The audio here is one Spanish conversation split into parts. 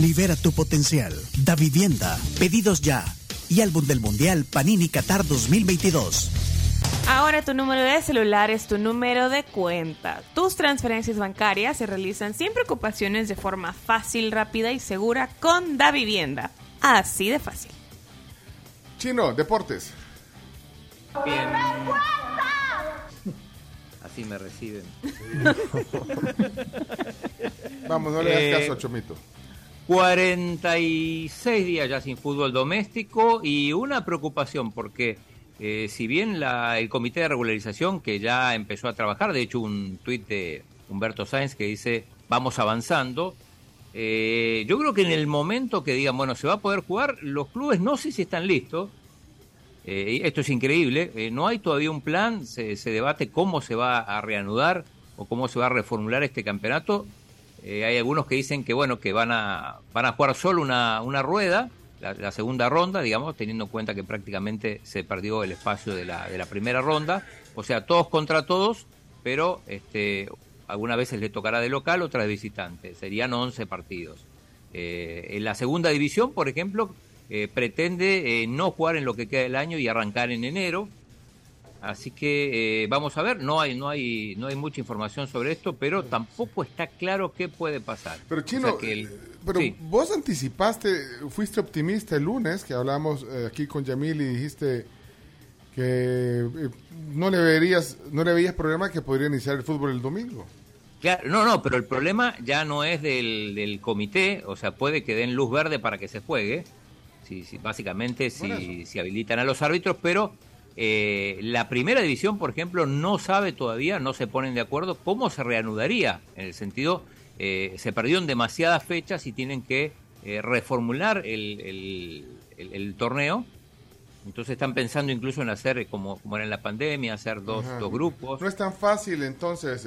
libera tu potencial, Da Vivienda, pedidos ya y álbum del Mundial Panini Qatar 2022. Ahora tu número de celular es tu número de cuenta. Tus transferencias bancarias se realizan sin preocupaciones de forma fácil, rápida y segura con Da Vivienda. Así de fácil. Chino, deportes. Bien. Así me reciben. Vamos, no le das Eh, caso a Chomito. 46 días ya sin fútbol doméstico y una preocupación porque eh, si bien la- el comité de regularización que ya empezó a trabajar, de hecho un tuit de Humberto Sáenz que dice vamos avanzando, eh, yo creo que en el momento que digan, bueno, se va a poder jugar, los clubes no sé si están listos, eh, esto es increíble, eh, no hay todavía un plan, se, se debate cómo se va a reanudar o cómo se va a reformular este campeonato. Eh, hay algunos que dicen que bueno que van a van a jugar solo una, una rueda, la, segunda ronda, digamos, teniendo en cuenta que prácticamente se perdió el espacio de la, de la primera ronda, o sea, todos contra todos, pero este algunas veces le tocará de local, otras de visitante, serían 11 partidos. Eh, en la segunda división, por ejemplo, eh, pretende no jugar en lo que queda del año y arrancar en enero. Así que eh, vamos a ver, no hay, no hay, no hay mucha información sobre esto, pero tampoco está claro qué puede pasar. Pero O Chino, sea que el- eh, pero sí. vos anticipaste, fuiste optimista el lunes, que hablamos eh, aquí con Yamil y dijiste que eh, no le verías, no le veías problema que podría iniciar el fútbol el domingo. Claro, no, no, pero el problema ya no es del, del comité, o sea, puede que den luz verde para que se juegue, si, si- básicamente si, si habilitan a los árbitros, pero eh, la primera división, por ejemplo, no sabe todavía, no se ponen de acuerdo cómo se reanudaría, en el sentido, eh, se perdieron demasiadas fechas y tienen que eh, reformular el, el- el- el torneo. Entonces están pensando incluso en hacer, eh, como, como era en la pandemia, hacer dos, dos grupos. No es tan fácil entonces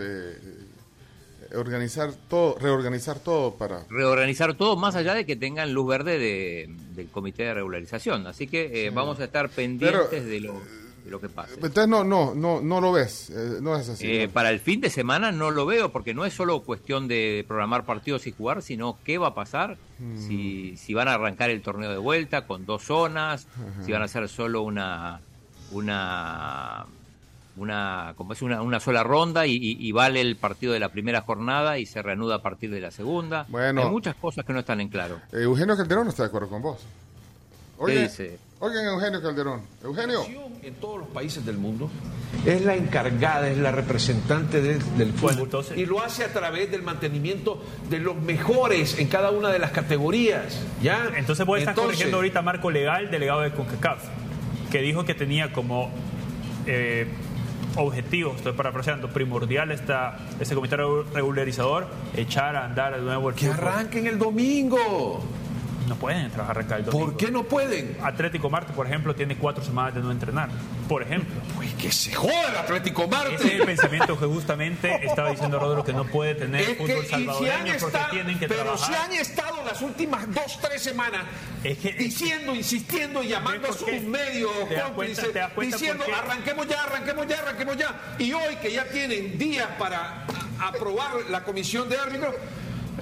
organizar todo, reorganizar todo para... reorganizar todo más allá de que tengan luz verde de- del comité de regularización. Así que eh, vamos a estar pendientes Pero, de, lo, de lo que pase. Entonces no, no, no, no lo ves, eh, no es así. Eh, ¿no? para el fin de semana no lo veo porque no es solo cuestión de programar partidos y jugar, sino qué va a pasar Mm. si, si van a arrancar el torneo de vuelta con dos zonas, si van a hacer solo una una una como es una, una sola ronda y, y- y vale el partido de la primera jornada y se reanuda a partir de la segunda. Bueno. Hay muchas cosas que no están en claro. Eh, Eugenio Calderón no está de acuerdo con vos. ¿Qué Oye, dice? Oigan, Eugenio Calderón. Eugenio. en todos los países del mundo es la encargada, es la representante de- del fútbol y lo hace a través del mantenimiento de los mejores en cada una de las categorías. ¿ya? Entonces vos estás Entonces, corrigiendo ahorita Marco Legal, delegado de CONCACAF, que dijo que tenía como eh, objetivo, estoy parafraseando, primordial esta, este comité regularizador, echar a andar de nuevo el Que fútbol. arranquen el domingo. No pueden trabajar arrancar el domingo. ¿Por qué no pueden? Atlético Marte, por ejemplo, tiene cuatro semanas de no entrenar. Por ejemplo. Pues que se joda el Atlético Marte. Ese es el pensamiento que justamente estaba diciendo Rodro que no puede tener Es que, fútbol si han salvadoreño porque estado- tienen que pero trabajar. si han estado las últimas dos, tres semanas Es que- diciendo, insistiendo y llamando a ¿Ves por sus medios ¿Te das cuenta- cómplices, diciendo arranquemos ya, arranquemos ya, arranquemos ya. Y hoy que ya tienen días para aprobar la comisión de árbitros,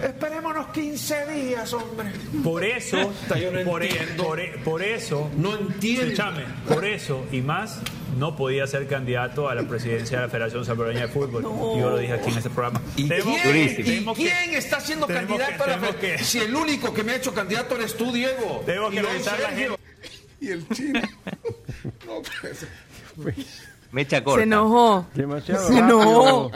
esperémonos 15 días, hombre. Por eso, yo no por, e- por e- por eso, No entiendo. escúchame, por eso y más, no podía ser candidato a la presidencia de la Federación Salvadoreña de Fútbol. Yo lo dije aquí en este programa. ¿Y Tenemos quién, que- y que- quién está siendo candidato que- a la tenemos fe- que- Si el único que me ha hecho candidato eres tú, Diego. Tengo que revisar la Sergio. Y el chino. No, pues, Mecha corta. Se enojó. Demasiado Se enojó.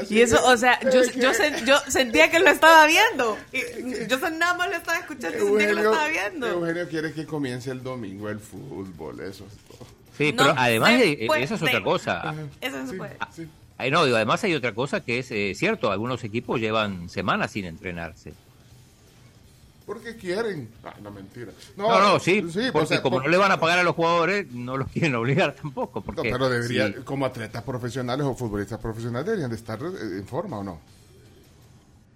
Así Y eso, es. o sea, yo, yo, sen- yo sentía que lo estaba viendo. Y yo nada más lo estaba escuchando y sentía que lo Eugenio, estaba viendo. Eugenio quiere que comience el domingo el fútbol, eso es todo. Sí, No pero además se de, eh, puede. esa es otra cosa. Eso no se Sí, puede. sí. Ay, no, digo, además hay otra cosa que es eh, cierto, algunos equipos llevan semanas sin entrenarse. Porque quieren. Ah, no, mentira. No, no, sí, porque o sea, como por- no le van a pagar a los jugadores, no los quieren obligar tampoco. No, Porque, pero debería, sí. como atletas profesionales o futbolistas profesionales, deberían de estar eh, en forma o no.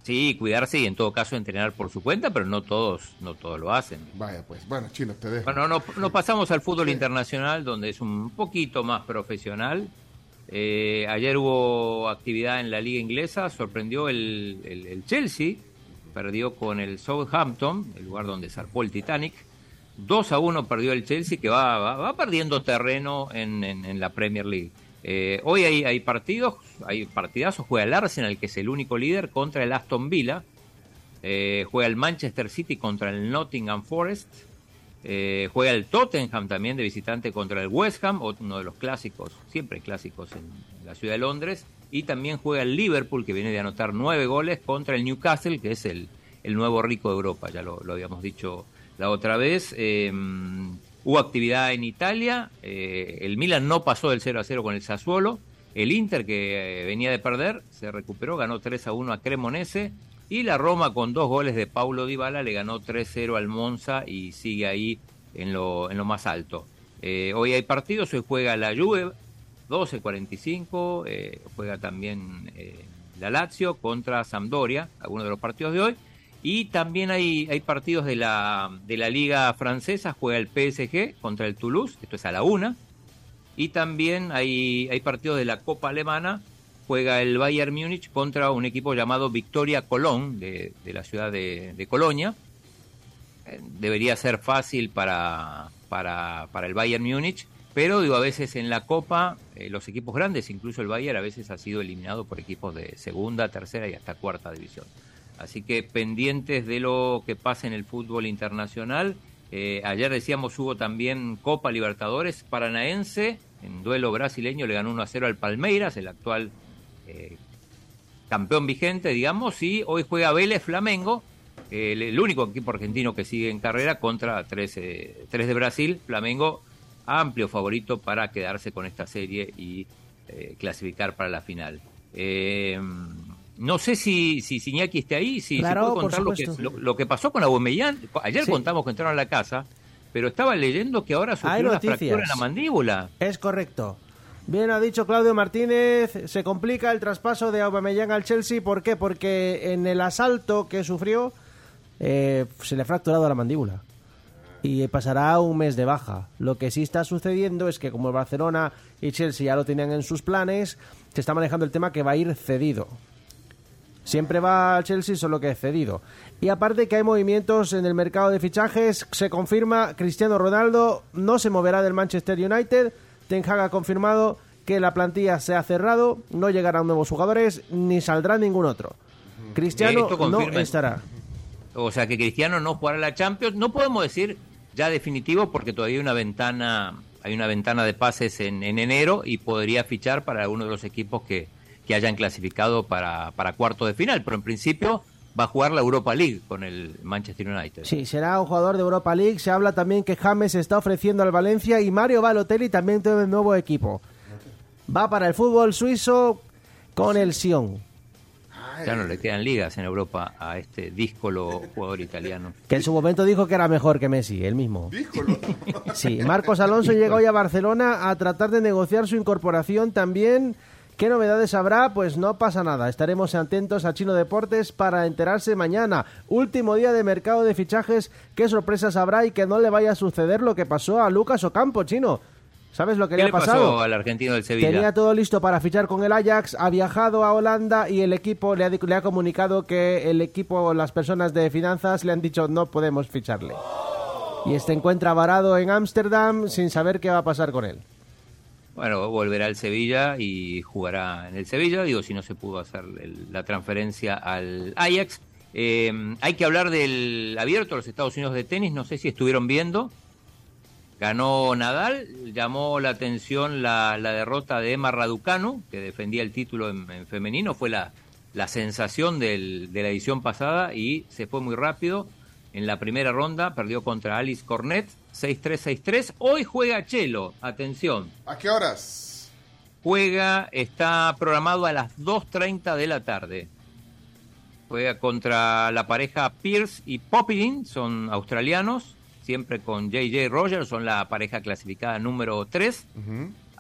Sí, cuidarse y en todo caso entrenar por su cuenta, pero no todos, no todos lo hacen. Vaya, pues. Bueno, chino, te dejo. Bueno, no- nos pasamos al fútbol internacional, donde es un poquito más profesional. Eh, ayer hubo actividad en la liga inglesa, sorprendió el, el- el Chelsea, perdió con el Southampton, el lugar donde zarpó el Titanic. 2 a 1 perdió el Chelsea, que va, va, perdiendo terreno en, en- en la Premier League. Eh, hoy hay, hay partidos, hay partidazos, juega el Arsenal, que es el único líder, contra el Aston Villa. Eh, juega el Manchester City contra el Nottingham Forest. Eh, juega el Tottenham también de visitante contra el West Ham, uno de los clásicos, siempre clásicos en la ciudad de Londres. Y también juega el Liverpool, que viene de anotar nueve goles, contra el Newcastle, que es el, el nuevo rico de Europa, ya lo, lo habíamos dicho la otra vez. Eh, hubo actividad en Italia, eh, el Milan no pasó del 0 a 0 con el Sassuolo. El Inter, que eh, venía de perder, se recuperó, ganó 3 a 1 a Cremonese. Y la Roma, con dos goles de Paulo Dybala, le ganó 3-0 al Monza y sigue ahí en lo, en lo más alto. Hoy hay partidos, hoy juega la Juve, 12-45, eh, juega también eh, la Lazio contra Sampdoria, algunos de los partidos de hoy. Y también hay, hay partidos de la, de la Liga Francesa, juega el PSG contra el Toulouse, esto es a la una. Y también hay, hay partidos de la Copa Alemana, juega el Bayern Múnich contra un equipo llamado Victoria Colón, de, la ciudad de, de Colonia. Eh, Debería ser fácil para, para, para el Bayern Múnich, pero digo, a veces en la Copa, eh, los equipos grandes, incluso el Bayern, a veces ha sido eliminado por equipos de segunda, tercera y hasta cuarta división. Así que pendientes de lo que pasa en el fútbol internacional. Eh, ayer decíamos hubo también Copa Libertadores Paranaense, en duelo brasileño le ganó 1 a 0 al Palmeiras, el actual eh, campeón vigente, digamos, y hoy juega Vélez Flamengo, el, único equipo argentino que sigue en carrera contra tres, eh, tres de Brasil, Flamengo amplio favorito para quedarse con esta serie y eh, clasificar para la final. Eh, no sé si, si Iñaki esté ahí, si Claro, por contar lo que, supuesto. lo, lo que pasó con Aubameyang. Ayer Sí. contamos que entraron a la casa, pero estaba leyendo que ahora sufrió una fractura en la mandíbula. Es correcto. Bien ha dicho Claudio Martínez, se complica el traspaso de Aubameyang al Chelsea, ¿por qué? Porque en el asalto que sufrió eh, se le ha fracturado la mandíbula y pasará un mes de baja. Lo que sí está sucediendo es que como el Barcelona y Chelsea ya lo tenían en sus planes, se está manejando el tema que va a ir cedido. Siempre va al Chelsea, solo que cedido. Y aparte que hay movimientos en el mercado de fichajes, se confirma Cristiano Ronaldo no se moverá del Manchester United. Ten Hag ha confirmado que la plantilla se ha cerrado, no llegarán nuevos jugadores ni saldrá ningún otro. Cristiano no estará. O sea que Cristiano no jugará la Champions. No podemos decir ya definitivo porque todavía hay una ventana, hay una ventana de pases en, en enero y podría fichar para alguno de los equipos que, que hayan clasificado para, para cuarto de final. Pero en principio va a jugar la Europa League con el Manchester United. Sí, será un jugador de Europa League. Se habla también que James está ofreciendo al Valencia y Mario Balotelli también tiene un nuevo equipo. Va para el fútbol suizo con el Sion. Ya no le quedan ligas en Europa a este díscolo jugador italiano. Que en su momento dijo que era mejor que Messi, él mismo. Díjolo. Sí, Marcos Alonso llega hoy a Barcelona a tratar de negociar su incorporación también. ¿Qué novedades habrá? Pues no pasa nada. Estaremos atentos a Chino Deportes para enterarse mañana. Último día de mercado de fichajes. ¿Qué sorpresas habrá y que no le vaya a suceder lo que pasó a Lucas Ocampo, Chino? ¿Sabes lo que ¿Qué le ha pasado? pasó al argentino del Sevilla? Tenía todo listo para fichar con el Ajax, ha viajado a Holanda y el equipo le ha, di- le ha comunicado que el equipo, las personas de finanzas le han dicho no podemos ficharle. Y este encuentra varado en Ámsterdam sin saber qué va a pasar con él. Bueno, volverá al Sevilla y jugará en el Sevilla, digo, si no se pudo hacer el- la transferencia al Ajax. Eh, hay que hablar del abierto de los Estados Unidos de tenis, no sé si estuvieron viendo. Ganó Nadal, llamó la atención la, la derrota de Emma Raducanu, que defendía el título en, en femenino, fue la, la sensación del- de la edición pasada y se fue muy rápido. En la primera ronda perdió contra Alice Cornet, 6-3, 6-3. Hoy juega Chelo, atención. ¿A qué horas? Juega, está programado a las 2.30 de la tarde. juega contra la pareja Pierce y Poppin, son australianos, siempre con JJ Rogers, son la pareja clasificada número 3.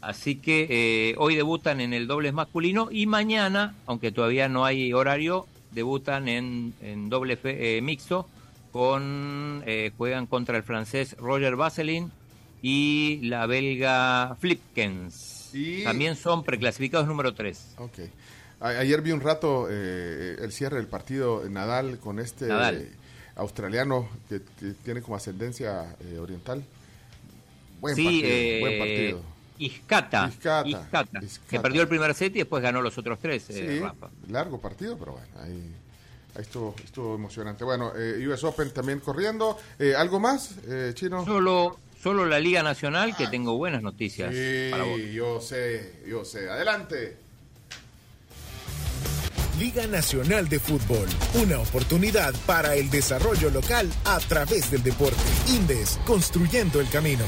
Así que eh, hoy debutan en el dobles masculino y mañana, aunque todavía no hay horario, debutan en, en doble fe- eh, mixto con eh, juegan contra el francés Roger Vaseline y la belga Flipkens. Y- También son preclasificados número 3. Ok. A- ayer vi un rato eh, el cierre del partido Nadal con este Nadal. Australiano que, que tiene como ascendencia eh, oriental. Buen sí, partido, eh, buen partido. Iscata, Iscata, Iscata, Iscata. que perdió el primer set y después ganó los otros tres, eh, Sí, Rafa. largo partido, pero bueno, ahí, ahí estuvo, estuvo emocionante. Bueno, eh, US Open también corriendo. Eh, ¿Algo más, eh, Chino? Solo, solo la Liga Nacional, que tengo buenas noticias para vos. Sí, yo sé, yo sé. Adelante. Liga Nacional de Fútbol, una oportunidad para el desarrollo local a través del deporte. Indes, construyendo el camino.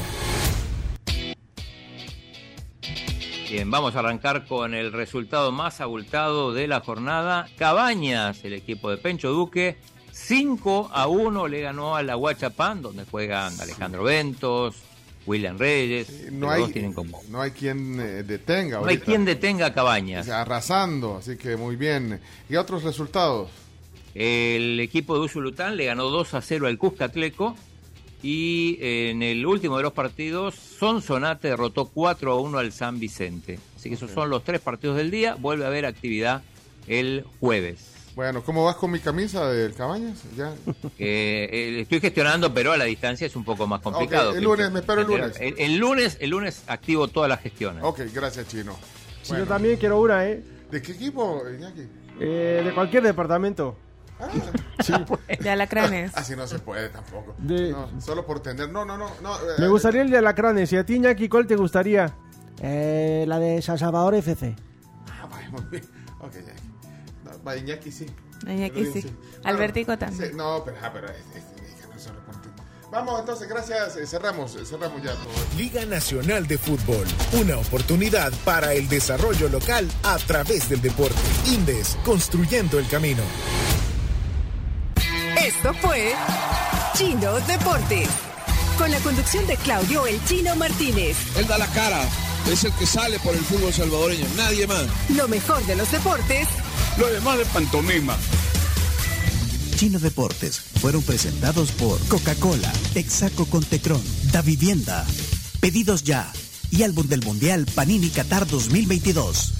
Bien, vamos a arrancar con el resultado más abultado de la jornada. Cabañas, el equipo de Pencho Duque, 5 a 1 le ganó a la Huachapán, donde juegan Alejandro Ventos, William Reyes. No hay, tienen como- no hay quien eh, detenga. no hay quien detenga a Cabañas. Arrasando, así que muy bien. ¿Y otros resultados? El equipo de Usulután le ganó 2 a 0 al Cuscatleco. Y en el último de los partidos, Sonsonate derrotó 4 a 1 al San Vicente. Así que esos son los tres partidos del día. Vuelve a haber actividad el jueves. Bueno, ¿cómo vas con mi camisa del Cabañas? Ya. Eh, eh, estoy gestionando, pero a la distancia es un poco más complicado. El lunes, me espero el lunes. El, el lunes, el lunes activo todas las gestiones. Ok, gracias, Chino. Sí, yo también quiero una, ¿eh? ¿De qué equipo, Iñaki? Eh, de cualquier departamento. Sí. De alacranes. Así no se puede tampoco. De- No, solo por tener. No, no, no. no eh, Me gustaría el de Alacranes. ¿Y a ti, Iñaki, cuál te gustaría? Eh, la de San Salvador FC. Ah, vaya, muy bien. Ok, ya. No, va, Iñaki sí. Iñaki Pero sí. Bueno, Albertico también. sí, no, pero, ah, pero es, es- es- no solo por ti. Vamos, entonces, gracias. eh, cerramos, eh, cerramos ya todo. Liga Nacional de Fútbol, una oportunidad para el desarrollo local a través del deporte. Indes, construyendo el camino. Esto fue Chino Deportes. Con la conducción de Claudio El Chino Martínez. Él da la cara, es el que sale por el fútbol salvadoreño, nadie más. Lo mejor de los deportes Lo demás de pantomima. Chino Deportes fueron presentados por Coca-Cola, Texaco con Tecron, Da Vivienda, Pedidos Ya y Álbum del Mundial Panini Qatar 2022.